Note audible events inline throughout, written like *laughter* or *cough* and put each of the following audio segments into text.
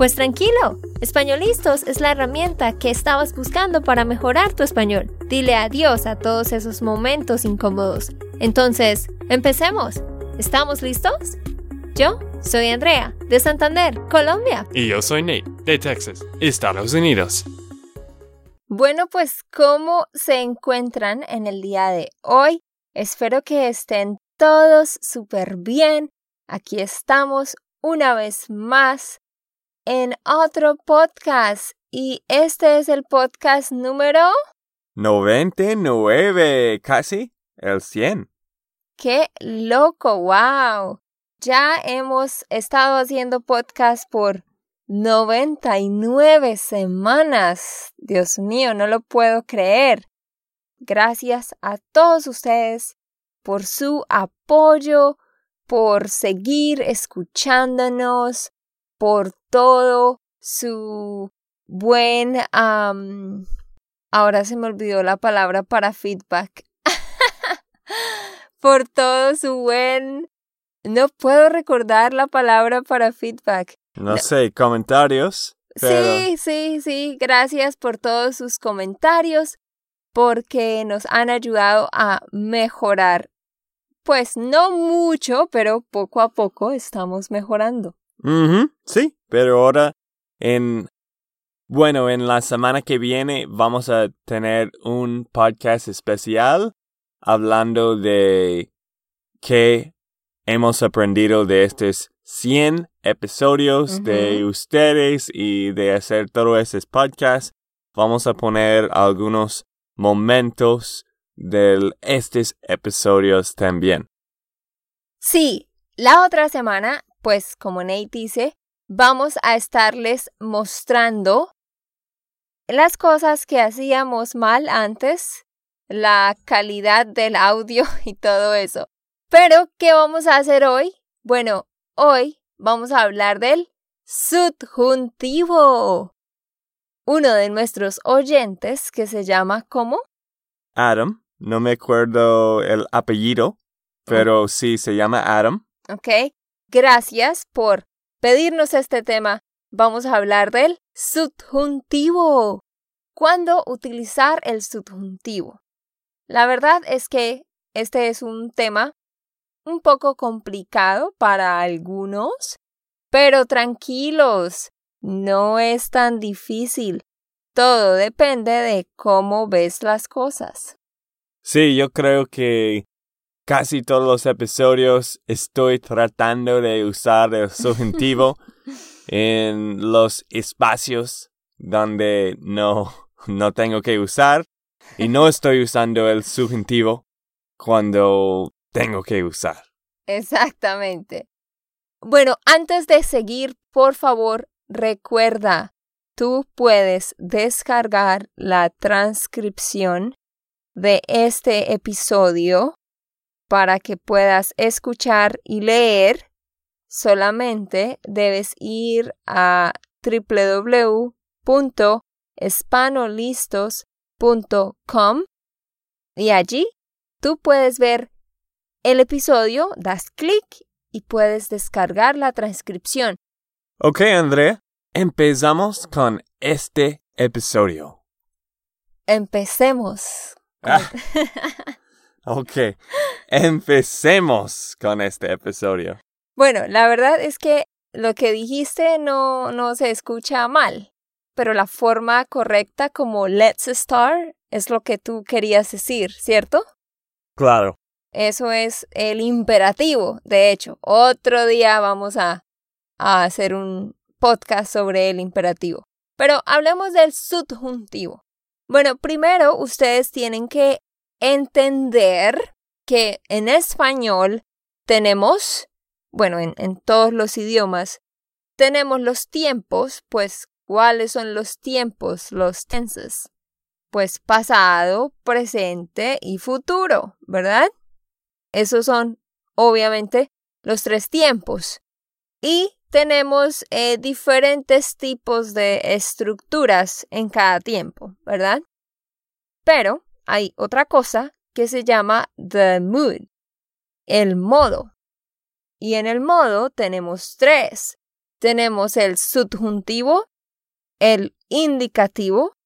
Pues tranquilo, Españolistos es la herramienta que estabas buscando para mejorar tu español. Dile adiós a todos esos momentos incómodos. Entonces, empecemos. ¿Estamos listos? Yo soy Andrea, de Santander, Colombia. Y yo soy Nate, de Texas, Estados Unidos. Bueno, pues, ¿cómo se encuentran en el día de hoy? Espero que estén todos súper bien. Aquí estamos una vez más en otro podcast y este es el podcast número 99, casi el 100. ¡Qué loco! ¡Wow! Ya hemos estado haciendo podcast por 99 semanas. Dios mío, no lo puedo creer. Gracias a todos ustedes por su apoyo, por seguir escuchándonos, por todo su buen... ahora se me olvidó la palabra para feedback. *laughs* por todo su buen... No puedo recordar la palabra para feedback. No, sé, comentarios. Sí, sí, sí. Gracias por todos sus comentarios porque nos han ayudado a mejorar. Pues no mucho, pero poco a poco estamos mejorando. Sí, pero ahora en... Bueno, en la semana que viene vamos a tener un podcast especial hablando de qué hemos aprendido de estos 100 episodios de ustedes y de hacer todos esos podcasts. Vamos a poner algunos momentos de estos episodios también. Sí, la otra semana pues como Nate dice, vamos a estarles mostrando las cosas que hacíamos mal antes, la calidad del audio *laughs* y todo eso. Pero, ¿qué vamos a hacer hoy? Bueno, hoy vamos a hablar del subjuntivo. Uno de nuestros oyentes que se llama ¿cómo? Adam. No me acuerdo el apellido, pero sí se llama Adam. Ok. Gracias por pedirnos este tema. Vamos a hablar del subjuntivo. ¿Cuándo utilizar el subjuntivo? La verdad es que este es un tema un poco complicado para algunos, pero tranquilos, no es tan difícil. Todo depende de cómo ves las cosas. Sí, yo creo que casi todos los episodios estoy tratando de usar el subjuntivo *laughs* en los espacios donde no, no tengo que usar y no estoy usando el subjuntivo cuando tengo que usar. Exactamente. Bueno, antes de seguir, por favor, recuerda, tú puedes descargar la transcripción de este episodio para que puedas escuchar y leer, solamente debes ir a www.espanolistos.com y allí tú puedes ver el episodio, das clic y puedes descargar la transcripción. Ok, Andrea, empezamos con este episodio. Empecemos. Ah. *laughs* Ok, empecemos con este episodio. Bueno, la verdad es que lo que dijiste no, no se escucha mal, pero la forma correcta como let's start es lo que tú querías decir, ¿cierto? Claro. Eso es el imperativo, de hecho. Otro día vamos a, a hacer un podcast sobre el imperativo. Pero hablemos del subjuntivo. Bueno, primero ustedes tienen que entender que en español tenemos, bueno, en, en todos los idiomas, tenemos los tiempos, pues, ¿cuáles son los tiempos, los tenses? Pues pasado, presente y futuro, ¿verdad? Esos son, obviamente, los tres tiempos. Y tenemos eh, diferentes tipos de estructuras en cada tiempo, ¿verdad? Pero hay otra cosa que se llama the mood, el modo. Y en el modo tenemos tres. Tenemos el subjuntivo, el indicativo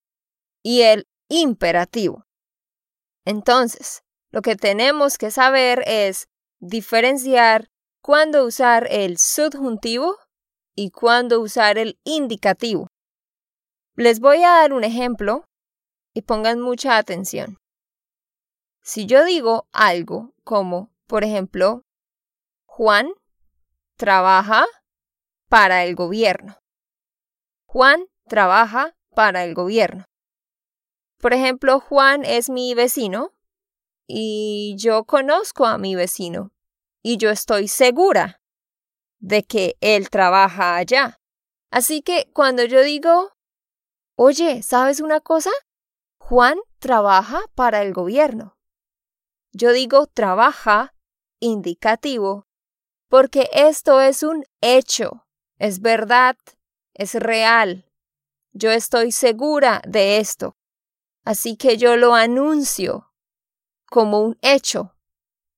y el imperativo. Entonces, lo que tenemos que saber es diferenciar cuándo usar el subjuntivo y cuándo usar el indicativo. Les voy a dar un ejemplo y pongan mucha atención. Si yo digo algo como, por ejemplo, Juan trabaja para el gobierno. Juan trabaja para el gobierno. Por ejemplo, Juan es mi vecino y yo conozco a mi vecino y yo estoy segura de que él trabaja allá. Así que cuando yo digo, oye, ¿sabes una cosa? Juan trabaja para el gobierno. Yo digo trabaja indicativo porque esto es un hecho, es verdad, es real. Yo estoy segura de esto. Así que yo lo anuncio como un hecho.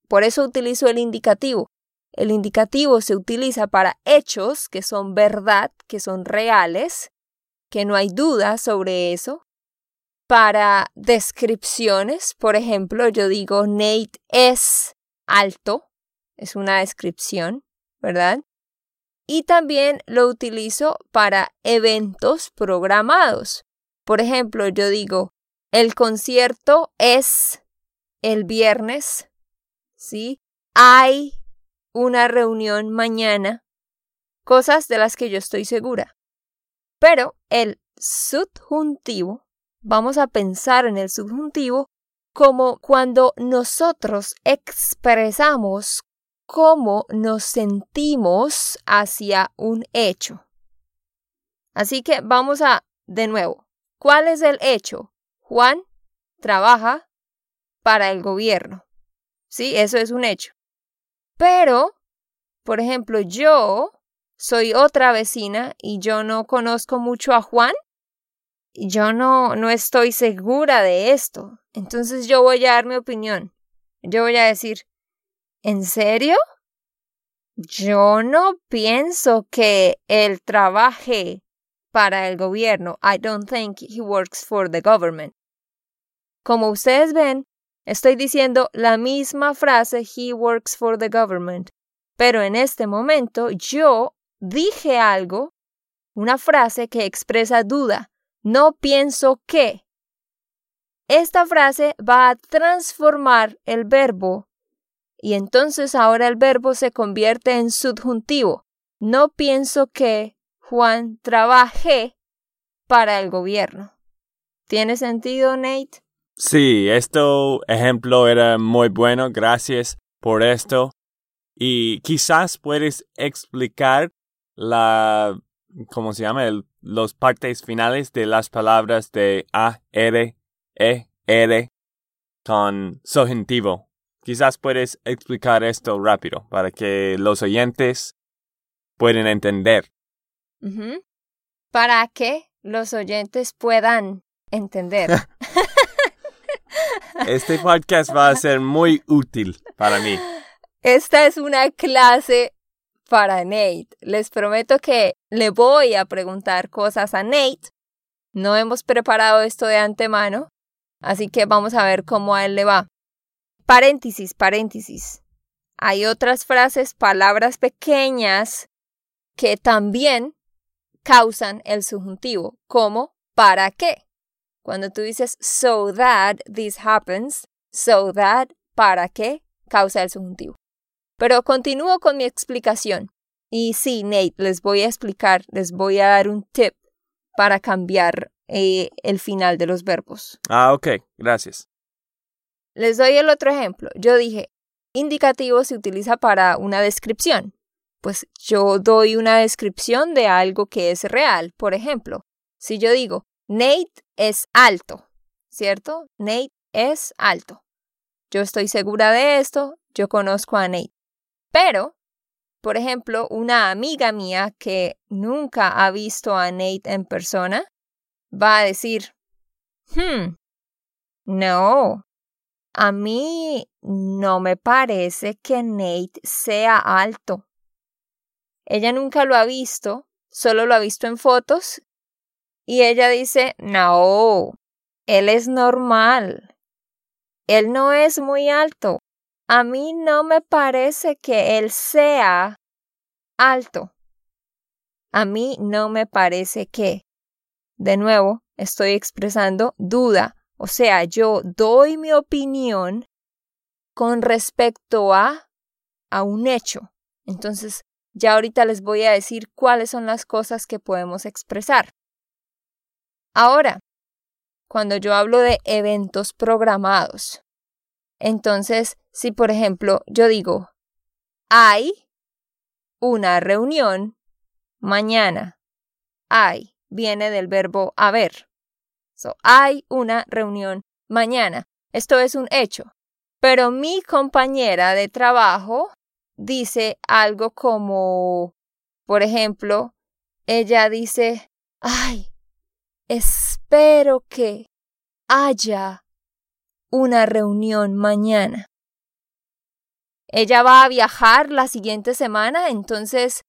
Por eso utilizo el indicativo. El indicativo se utiliza para hechos que son verdad, que son reales, que no hay duda sobre eso para descripciones. Por ejemplo, yo digo Nate es alto, es una descripción, ¿verdad? Y también lo utilizo para eventos programados. Por ejemplo, yo digo, el concierto es el viernes, ¿sí? Hay una reunión mañana, cosas de las que yo estoy segura. Pero el subjuntivo vamos a pensar en el subjuntivo como cuando nosotros expresamos cómo nos sentimos hacia un hecho. Así que vamos a, de nuevo, ¿cuál es el hecho? Juan trabaja para el gobierno. Sí, eso es un hecho. Pero, por ejemplo, yo soy otra vecina y yo no conozco mucho a Juan yo no, no estoy segura de esto. Entonces yo voy a dar mi opinión. Yo voy a decir, ¿en serio? Yo no pienso que él trabaje para el gobierno. I don't think he works for the government. Como ustedes ven, estoy diciendo la misma frase he works for the government. Pero en este momento yo dije algo, una frase que expresa duda, no pienso que. Esta frase va a transformar el verbo y entonces ahora el verbo se convierte en subjuntivo. No pienso que Juan trabaje para el gobierno. ¿Tiene sentido, Nate? Sí, este ejemplo era muy bueno. Gracias por esto. Y quizás puedes explicar la, ¿cómo se llama? El los partes finales de las palabras de A, R, E, R con subjuntivo. Quizás puedes explicar esto rápido para que los oyentes puedan entender. Para que los oyentes puedan entender. *laughs* *laughs* este podcast va a ser muy útil para mí. Esta es una clase para Nate. Les prometo que le voy a preguntar cosas a Nate. No hemos preparado esto de antemano, así que vamos a ver cómo a él le va. Paréntesis, paréntesis. Hay otras frases, palabras pequeñas que también causan el subjuntivo, como ¿para qué? Cuando tú dices so that this happens, so that ¿para qué? causa el subjuntivo. Pero continúo con mi explicación. Y sí, Nate, les voy a explicar, les voy a dar un tip para cambiar eh, el final de los verbos. Ah, ok, gracias. Les doy el otro ejemplo. Yo dije, indicativo se utiliza para una descripción. Pues yo doy una descripción de algo que es real. Por ejemplo, si yo digo, Nate es alto, ¿cierto? Nate es alto. Yo estoy segura de esto, yo conozco a Nate. Pero, por ejemplo, una amiga mía que nunca ha visto a Nate en persona va a decir, hmm, no, a mí no me parece que Nate sea alto. Ella nunca lo ha visto, solo lo ha visto en fotos y ella dice, no, él es normal. Él no es muy alto. A mí no me parece que él sea alto. A mí no me parece que. De nuevo, estoy expresando duda. O sea, yo doy mi opinión con respecto a, a un hecho. Entonces, ya ahorita les voy a decir cuáles son las cosas que podemos expresar. Ahora, cuando yo hablo de eventos programados, entonces, si por ejemplo yo digo, hay una reunión mañana, hay viene del verbo haber. So, hay una reunión mañana. Esto es un hecho. Pero mi compañera de trabajo dice algo como, por ejemplo, ella dice, ay, espero que haya una reunión mañana. Ella va a viajar la siguiente semana, entonces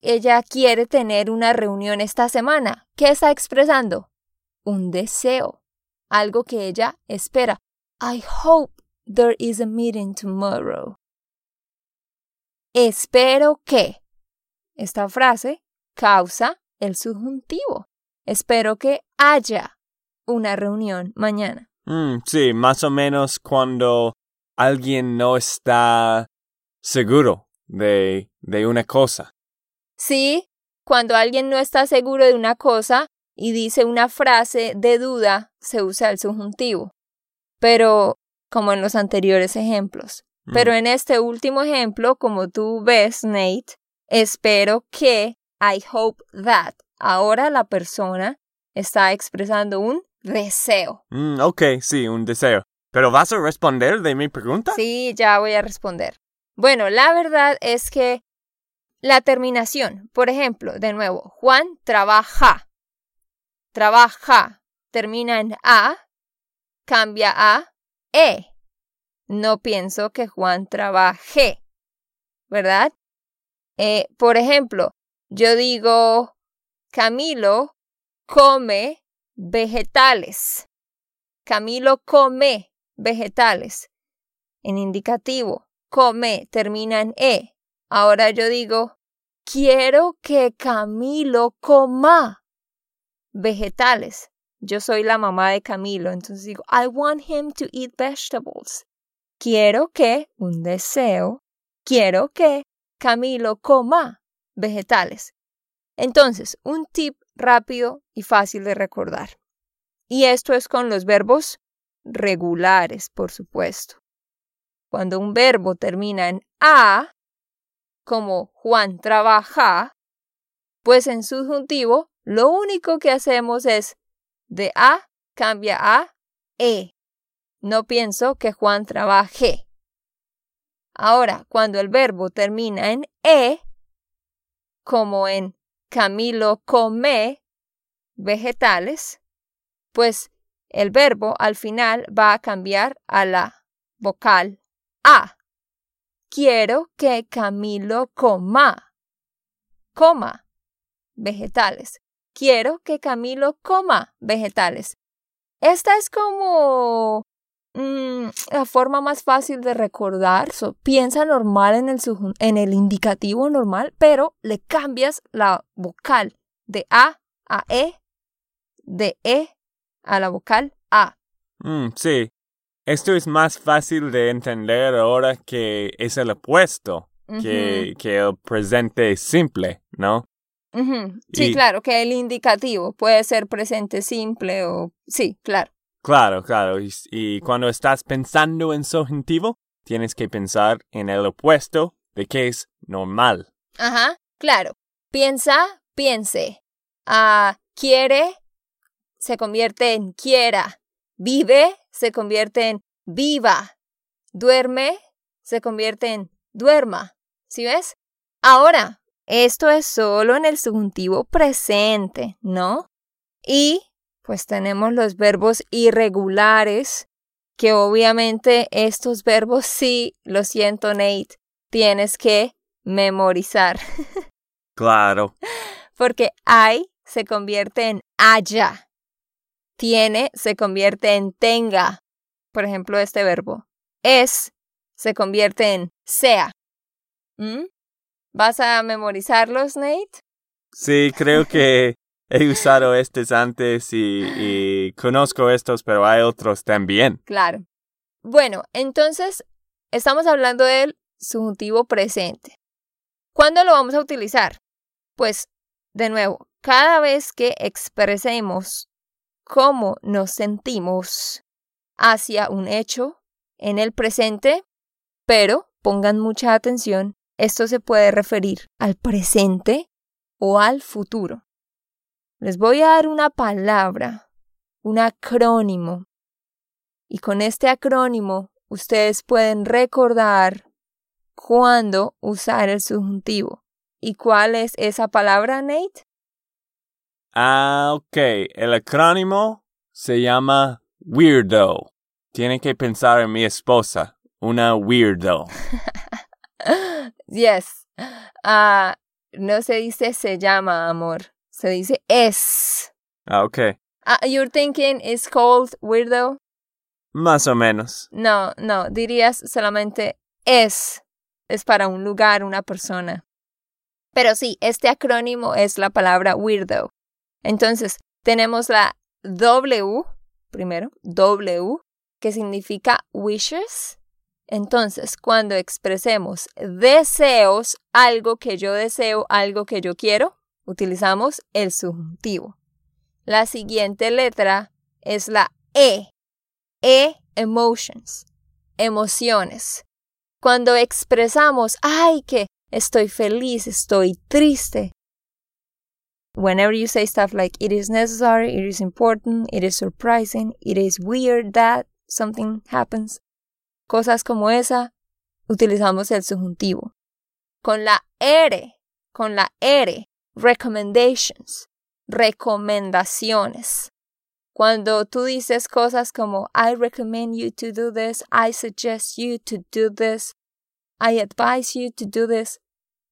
ella quiere tener una reunión esta semana. ¿Qué está expresando? Un deseo, algo que ella espera. I hope there is a meeting tomorrow. Espero que. Esta frase causa el subjuntivo. Espero que haya una reunión mañana. Mm, sí, más o menos cuando alguien no está seguro de, de una cosa. Sí, cuando alguien no está seguro de una cosa y dice una frase de duda, se usa el subjuntivo. Pero, como en los anteriores ejemplos. Pero Mm. en este último ejemplo, como tú ves, Nate, espero que, I hope that. Ahora la persona está expresando un deseo. Mm, ok, sí, un deseo. ¿Pero vas a responder de mi pregunta? Sí, ya voy a responder. Bueno, la verdad es que la terminación, por ejemplo, de nuevo, Juan trabaja. Trabaja termina en a, cambia a e. No pienso que Juan trabaje, ¿verdad? Eh, por ejemplo, yo digo, Camilo come vegetales. Camilo come vegetales. En indicativo, come termina en e. Ahora yo digo, quiero que Camilo coma vegetales. Yo soy la mamá de Camilo, entonces digo, I want him to eat vegetables. Quiero que, un deseo, quiero que Camilo coma vegetales. Entonces, un tip rápido y fácil de recordar. Y esto es con los verbos regulares, por supuesto. Cuando un verbo termina en a, como Juan trabaja, pues en subjuntivo lo único que hacemos es de a cambia a e. No pienso que Juan trabaje. Ahora, cuando el verbo termina en e, como en Camilo come vegetales, pues el verbo al final va a cambiar a la vocal a. Quiero que Camilo coma. Coma vegetales. Quiero que Camilo coma vegetales. Esta es como mm, la forma más fácil de recordar. So, piensa normal en el, en el indicativo normal, pero le cambias la vocal de A a E, de E a la vocal A. Mm, sí. Esto es más fácil de entender ahora que es el opuesto que, que el presente simple, ¿no? Uh -huh. Sí, Y- claro, que el indicativo puede ser presente simple o... Sí, claro. Claro, claro. Y, cuando estás pensando en subjuntivo, tienes que pensar en el opuesto de que es normal. Ajá, claro. Piensa, piense. Ah, quiere, se convierte en quiera. Vive, se convierte en viva. Duerme, se convierte en duerma. ¿Sí ves? Ahora, esto es solo en el subjuntivo presente, ¿no? Y pues tenemos los verbos irregulares, que obviamente estos verbos *laughs* sí, lo siento Nate, tienes que memorizar. *laughs* Claro. Porque hay se convierte en haya. Tiene se convierte en tenga. Por ejemplo, este verbo. Es se convierte en sea. ¿Mm? ¿Vas a memorizarlos, Nate? Sí, creo que he usado estos antes y, conozco estos, pero hay otros también. Claro. Bueno, entonces estamos hablando del subjuntivo presente. ¿Cuándo lo vamos a utilizar? Pues, de nuevo, cada vez que expresemos cómo nos sentimos hacia un hecho en el presente, pero pongan mucha atención, esto se puede referir al presente o al futuro. Les voy a dar una palabra, un acrónimo, y con este acrónimo ustedes pueden recordar cuándo usar el subjuntivo. ¿Y cuál es esa palabra, Nate? Ah, ok. El acrónimo se llama weirdo. Tiene que pensar en mi esposa, una weirdo. *laughs* yes. Ah, no se dice se llama, amor. Se dice es. Ah, ok. Ah, you're thinking it's called weirdo? Más o menos. No, no, dirías solamente es. Es para un lugar, una persona. Pero sí, este acrónimo es la palabra weirdo. Entonces, tenemos la W, primero, W, que significa wishes. Entonces, cuando expresemos deseos, algo que yo deseo, algo que yo quiero, utilizamos el subjuntivo. La siguiente letra es la E. E, emotions, emociones. Cuando expresamos, ay, que estoy feliz, estoy triste. Whenever you say stuff like it is necessary, it is important, it is surprising, it is weird that something happens, cosas como esa, utilizamos el subjuntivo. Con la R, con la R, recommendations, recomendaciones. Cuando tú dices cosas como I recommend you to do this, I suggest you to do this, I advise you to do this,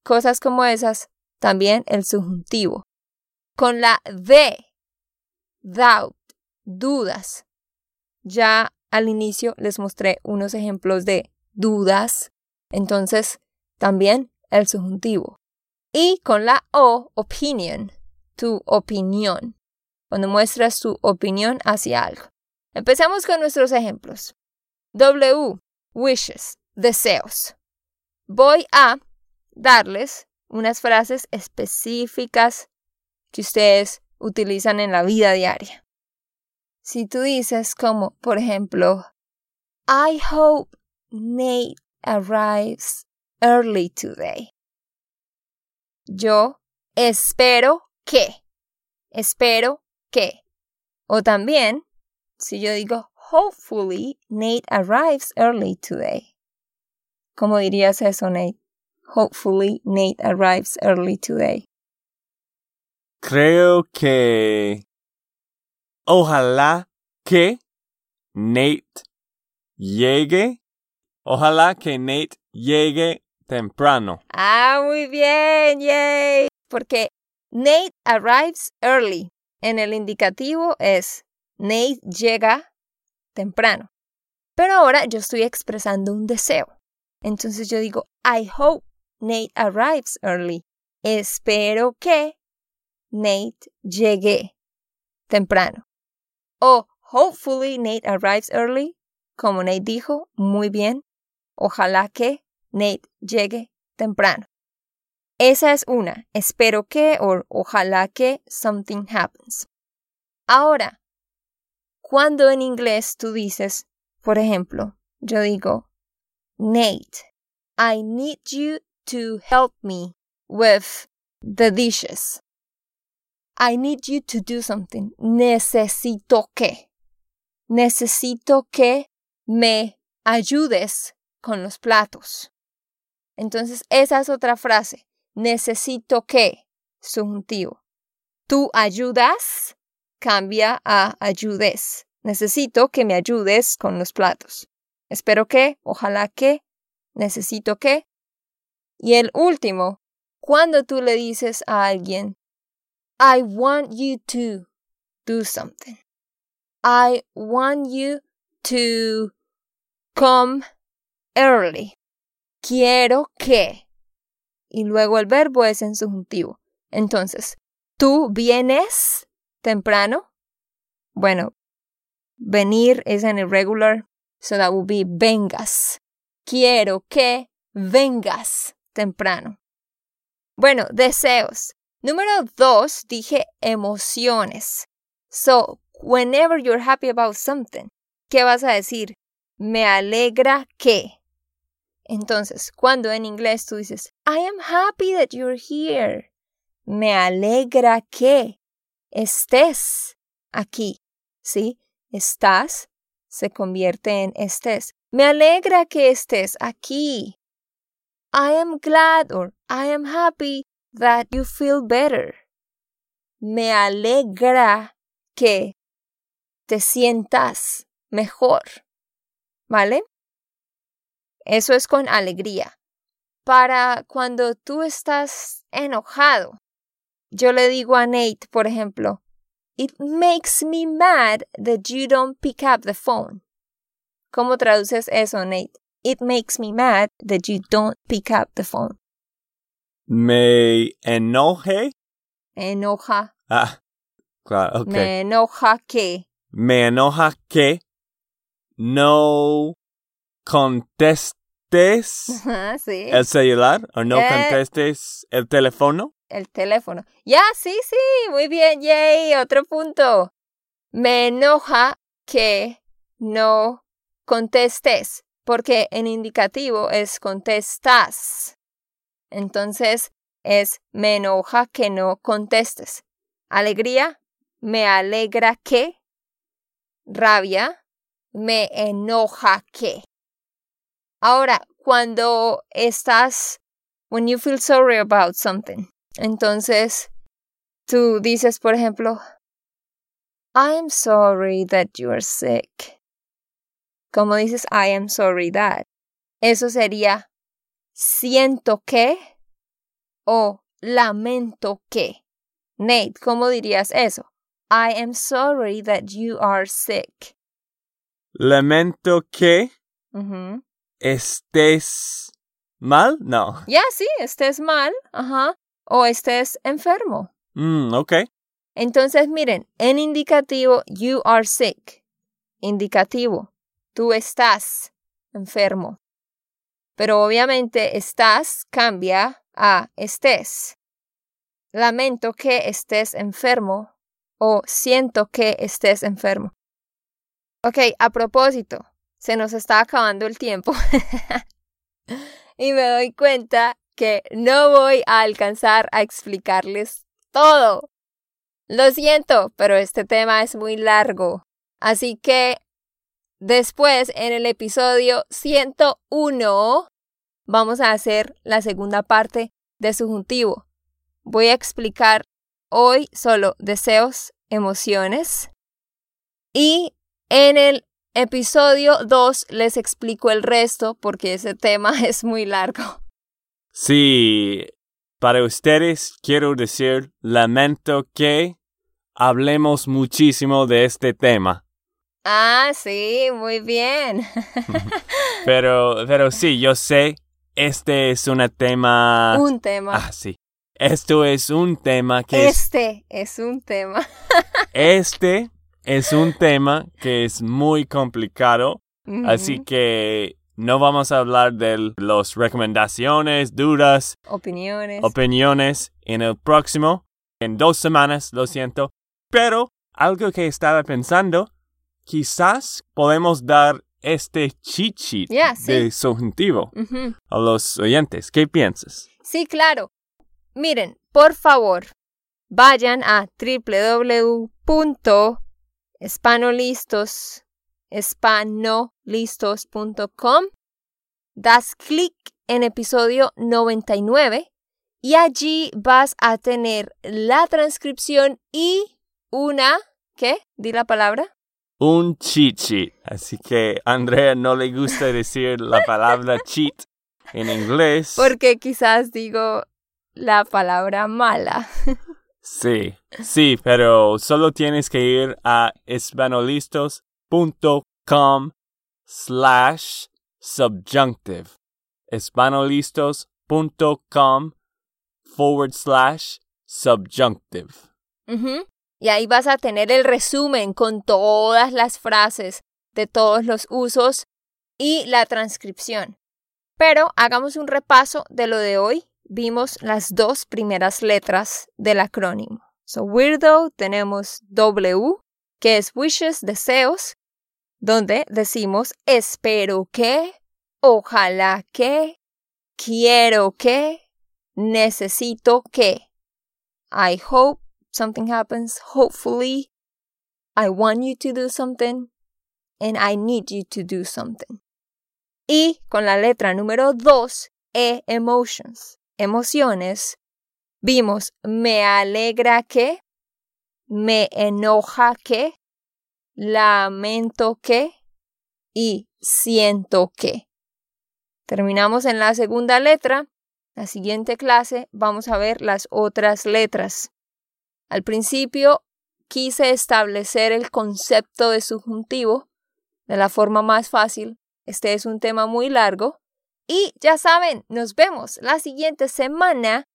cosas como esas, también el subjuntivo. Con la D, doubt, dudas. Ya al inicio les mostré unos ejemplos de dudas, entonces también el subjuntivo. Y con la O, opinion, tu opinión, cuando muestras tu opinión hacia algo. Empezamos con nuestros ejemplos. W, wishes, deseos. Voy a darles unas frases específicas que ustedes utilizan en la vida diaria. Si tú dices como, por ejemplo, I hope Nate arrives early today. Yo espero que. Espero que. O también, si yo digo, hopefully Nate arrives early today. ¿Cómo dirías eso, Nate? Hopefully Nate arrives early today. Creo que ojalá que Nate llegue. Ojalá que Nate llegue temprano. Ah, muy bien, yay. Porque Nate arrives early. En el indicativo es Nate llega temprano. Pero ahora yo estoy expresando un deseo. Entonces yo digo, I hope Nate arrives early. Espero que Nate llegue temprano. O hopefully Nate arrives early. Como Nate dijo, muy bien. Ojalá que Nate llegue temprano. Esa es una. Espero que o ojalá que something happens. Ahora, cuando en inglés tú dices, por ejemplo, yo digo, Nate, I need you to help me with the dishes. I need you to do something. Necesito que. Necesito que me ayudes con los platos. Entonces, esa es otra frase. Necesito que, subjuntivo. Tú ayudas, cambia a ayudes. Necesito que me ayudes con los platos. Espero que, ojalá que, necesito que. Y el último, cuando tú le dices a alguien, I want you to do something. I want you to come early. Quiero que. Y luego el verbo es en subjuntivo. Entonces, ¿tú vienes temprano? Bueno, venir es en irregular, so that would be vengas. Quiero que vengas temprano. Bueno, deseos. Número dos, dije emociones. So, whenever you're happy about something, ¿qué vas a decir? Me alegra que. Entonces, cuando en inglés tú dices, I am happy that you're here. Me alegra que estés aquí. ¿Sí? Estás se convierte en estés. Me alegra que estés aquí. I am glad or I am happy that you feel better. Me alegra que te sientas mejor. ¿Vale? Eso es con alegría. Para cuando tú estás enojado, yo le digo a Nate, por ejemplo, It makes me mad that you don't pick up the phone. ¿Cómo traduces eso, Nate? It makes me mad that you don't pick up the phone. Me enoje. Enoja. Ah, claro, ok. Me enoja que. Me enoja que no contestes Ajá, sí. el celular o no Eh. contestes el teléfono. el teléfono. Ya, sí, sí, muy bien, yay, otro punto. Me enoja que no contestes, porque en indicativo es contestas. Entonces es me enoja que no contestes. Alegría, me alegra que. Rabia, me enoja que. Ahora, cuando estás, when you feel sorry about something, entonces, tú dices, por ejemplo, I'm sorry that you are sick. Como dices, I am sorry that. Eso sería siento que o lamento que. Nate, ¿cómo dirías eso? I am sorry that you are sick. Lamento que. Estés mal. No. Ya, sí, estés mal, ajá, o estés enfermo. Mm, ok. Entonces, miren, en indicativo, you are sick. Indicativo, tú estás enfermo. Pero obviamente estás cambia a estés. Lamento que estés enfermo o siento que estés enfermo. Ok, a propósito, se nos está acabando el tiempo. *laughs* y me doy cuenta que no voy a alcanzar a explicarles todo. Lo siento, pero este tema es muy largo. Así que después, en el episodio 101, vamos a hacer la segunda parte de subjuntivo. Voy a explicar hoy solo deseos, emociones. Y en el episodio 2 les explico el resto porque ese tema *laughs* es muy largo. Sí, para ustedes quiero decir, lamento que hablemos muchísimo de este tema. Ah, sí, muy bien. *laughs* *laughs* Pero, pero sí, yo sé, este es un tema... Un tema. Ah, sí. Esto es un tema que es... Este es un tema. Este es un tema que es muy complicado, así que no vamos a hablar de las recomendaciones, dudas, Opiniones. opiniones en el próximo, en dos semanas, lo siento. Pero algo que estaba pensando, quizás podemos dar este cheat sheet Ya, sí. de subjuntivo a los oyentes. ¿Qué piensas? Sí, claro. Miren, por favor, vayan a www.espanolistos, espanolistos.com das clic en episodio 99 y allí vas a tener la transcripción y una, ¿qué? Di la palabra. Un cheat sheet. Así que a Andrea no le gusta decir la palabra cheat en inglés. Porque quizás digo la palabra mala. *laughs* Sí, sí, pero solo tienes que ir a espanolistos.com slash subjunctive. espanolistos.com forward slash subjunctive. Y ahí vas a tener el resumen con todas las frases de todos los usos y la transcripción. Pero hagamos un repaso de lo de hoy. Vimos las dos primeras letras del acrónimo. So, weirdo tenemos W, que es wishes, deseos, donde decimos espero que, ojalá que, quiero que, necesito que. I hope something happens, hopefully. I want you to do something, and I need you to do something. Y con la letra número 2, E, emotions, emociones, vimos me alegra que, me enoja que, lamento que y siento que. Terminamos en la segunda letra. La siguiente clase vamos a ver las otras letras. Al principio quise establecer el concepto de subjuntivo de la forma más fácil. Este es un tema muy largo. Y ya saben, nos vemos la siguiente semana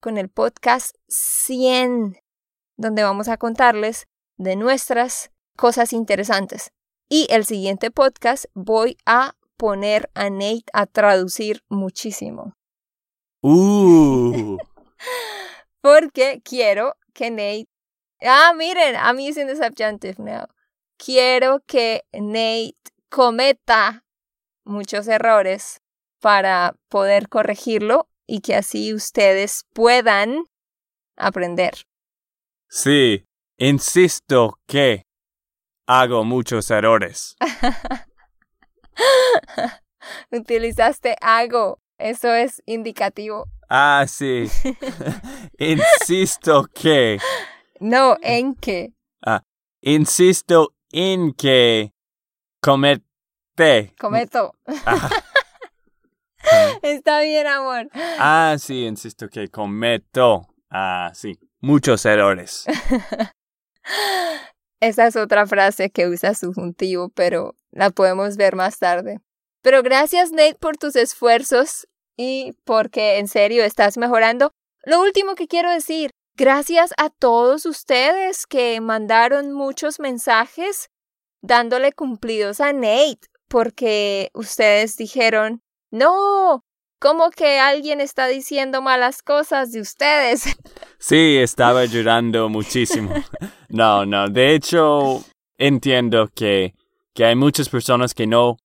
con el podcast 100, donde vamos a contarles de nuestras cosas interesantes. Y el siguiente podcast voy a poner a Nate a traducir muchísimo. Uh, *laughs* Porque quiero que Nate. Ah, miren, I'm using the subjunctive now. Quiero que Nate cometa muchos errores para poder corregirlo y que así ustedes puedan aprender. sí, insisto que hago muchos errores. *laughs* Utilizaste hago. Eso es indicativo. Ah, sí. *laughs* *laughs* Insisto que. No, en que. Insisto en que comete. Cometo. Ah, *laughs* Está bien, amor. ah, sí, insisto que cometo. Ah, sí. Muchos errores. *laughs* Esa es otra frase que usa subjuntivo, pero la podemos ver más tarde. Pero gracias, Nate, por tus esfuerzos y porque en serio estás mejorando. Lo último que quiero decir, gracias a todos ustedes que mandaron muchos mensajes dándole cumplidos a Nate, porque ustedes dijeron, no, ¿cómo que alguien está diciendo malas cosas de ustedes? *laughs* Sí, estaba llorando muchísimo. No, no. De hecho, entiendo que, que hay muchas personas que no,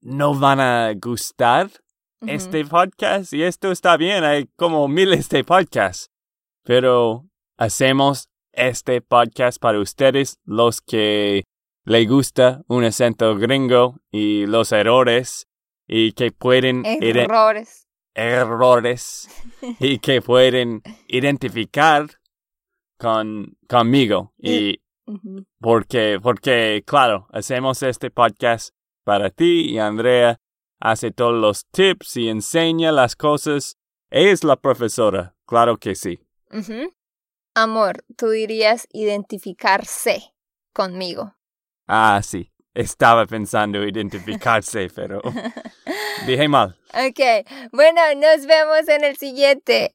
no van a gustar este podcast y esto está bien. Hay como miles de podcasts. Pero hacemos este podcast para ustedes, los que le gusta un acento gringo y los errores y que pueden Errores. errores y *laughs* que pueden identificar con conmigo y porque porque claro hacemos este podcast para ti y Andrea hace todos los tips y enseña las cosas es la profesora claro que sí. Amor, tú dirías identificarse conmigo. ah sí estaba pensando identificarse pero *laughs* dije mal Ok, bueno, nos vemos en el siguiente.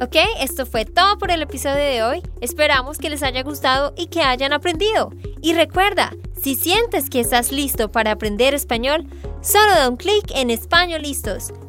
Ok, esto fue todo por el episodio de hoy. Esperamos que les haya gustado y que hayan aprendido. Y recuerda, si sientes que estás listo para aprender español, solo da un clic en Español Listos.